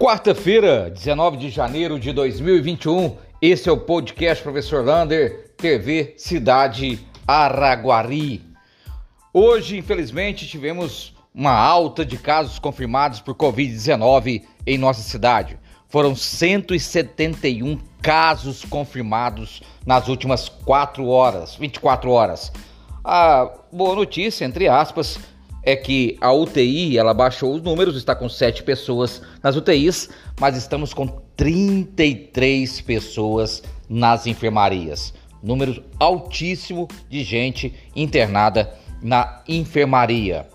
Quarta-feira, 19 de janeiro de 2021, esse é o podcast Professor Lander, TV Cidade Araguari. Hoje, infelizmente, tivemos uma alta de casos confirmados por Covid-19 em nossa cidade. Foram 171 casos confirmados nas últimas 4 horas, 24 horas. A boa notícia, entre aspas, é que a UTI ela baixou os números, está com 7 pessoas nas UTIs, mas estamos com 33 pessoas nas enfermarias. Número altíssimo de gente internada na enfermaria.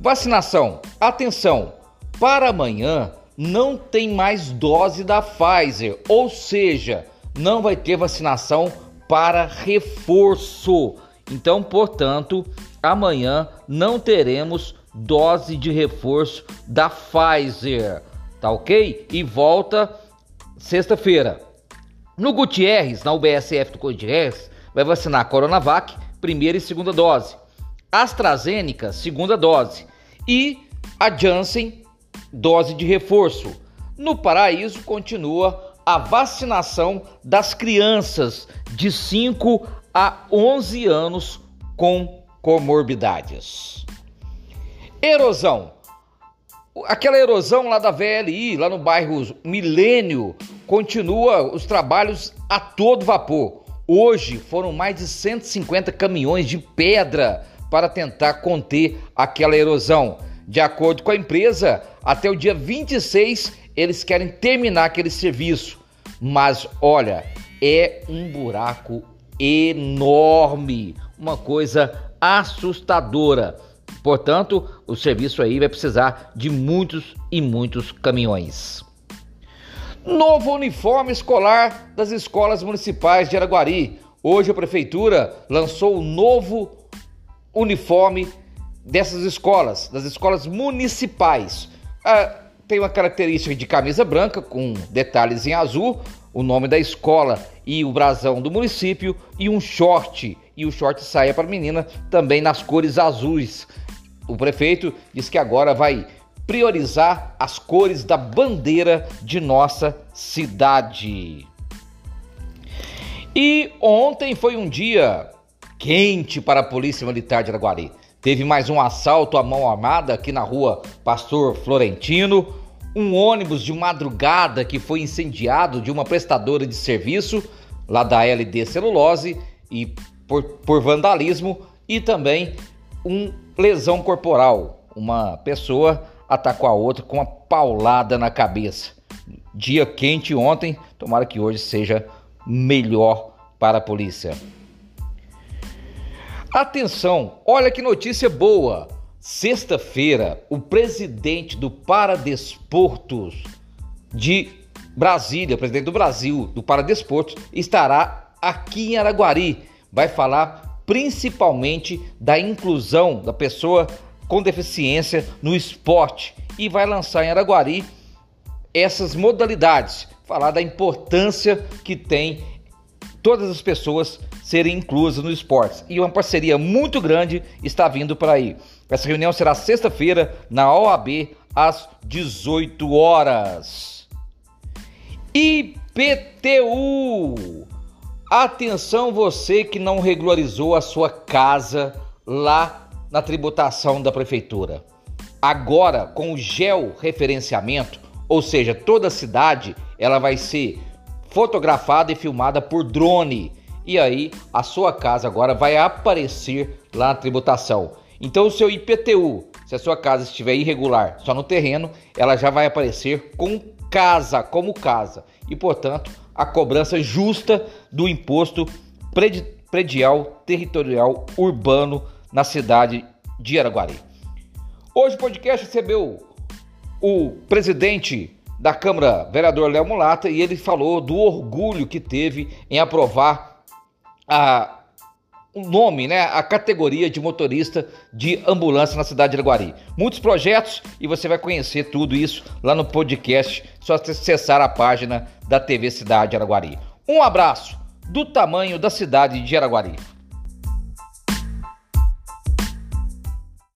Vacinação. Atenção, para amanhã não tem mais dose da Pfizer, ou seja, não vai ter vacinação para reforço. Então, portanto, amanhã não teremos dose de reforço da Pfizer, tá ok? E volta sexta-feira. No Gutierrez, na UBSF do Gutierrez, vai vacinar Coronavac, primeira e segunda dose. AstraZeneca, segunda dose. E a Janssen, dose de reforço. No Paraíso, continua a vacinação das crianças de 5 a 11 anos com comorbidades. Erosão. Aquela erosão lá da VLI, lá no bairro Milênio, continua os trabalhos a todo vapor. Hoje foram mais de 150 caminhões de pedra para tentar conter aquela erosão. De acordo com a empresa, até o dia 26 eles querem terminar aquele serviço. Mas olha, é um buraco enorme, uma coisa assustadora. Portanto, o serviço aí vai precisar de muitos e muitos caminhões. Novo uniforme escolar das escolas municipais de Araguari. Hoje a prefeitura lançou o novo uniforme dessas escolas, das escolas municipais. Ah, tem uma característica de camisa branca com detalhes em azul, o nome da escola e o brasão do município e um short e o short saia para menina também nas cores azuis. O prefeito diz que agora vai priorizar as cores da bandeira de nossa cidade. E ontem foi um dia quente para a Polícia Militar de Araguari. Teve mais um assalto à mão armada aqui na rua Pastor Florentino, um ônibus de madrugada que foi incendiado de uma prestadora de serviço lá da LD Celulose e por, por vandalismo e também um lesão corporal. Uma pessoa atacou a outra com uma paulada na cabeça. Dia quente ontem, tomara que hoje seja melhor para a polícia. Atenção, olha que notícia boa! Sexta-feira, o presidente do Paradesportos de Brasília, presidente do Brasil do Paradesportos, estará aqui em Araguari vai falar principalmente da inclusão da pessoa com deficiência no esporte e vai lançar em Araguari essas modalidades, falar da importância que tem todas as pessoas serem inclusas no esporte. E uma parceria muito grande está vindo para aí. Essa reunião será sexta-feira na OAB às 18 horas. IPTU Atenção você que não regularizou a sua casa lá na tributação da prefeitura. Agora, com o georreferenciamento, ou seja, toda a cidade, ela vai ser fotografada e filmada por drone. E aí, a sua casa agora vai aparecer lá na tributação. Então, o seu IPTU, se a sua casa estiver irregular só no terreno, ela já vai aparecer com casa, como casa. E, portanto, a cobrança justa do imposto predial territorial urbano na cidade de Araguari. Hoje o podcast recebeu o presidente da Câmara, vereador Léo Mulata, e ele falou do orgulho que teve em aprovar a o nome, né, a categoria de motorista de ambulância na cidade de Araguari. Muitos projetos e você vai conhecer tudo isso lá no podcast, só acessar a página da TV Cidade de Araguari. Um abraço do tamanho da cidade de Araguari.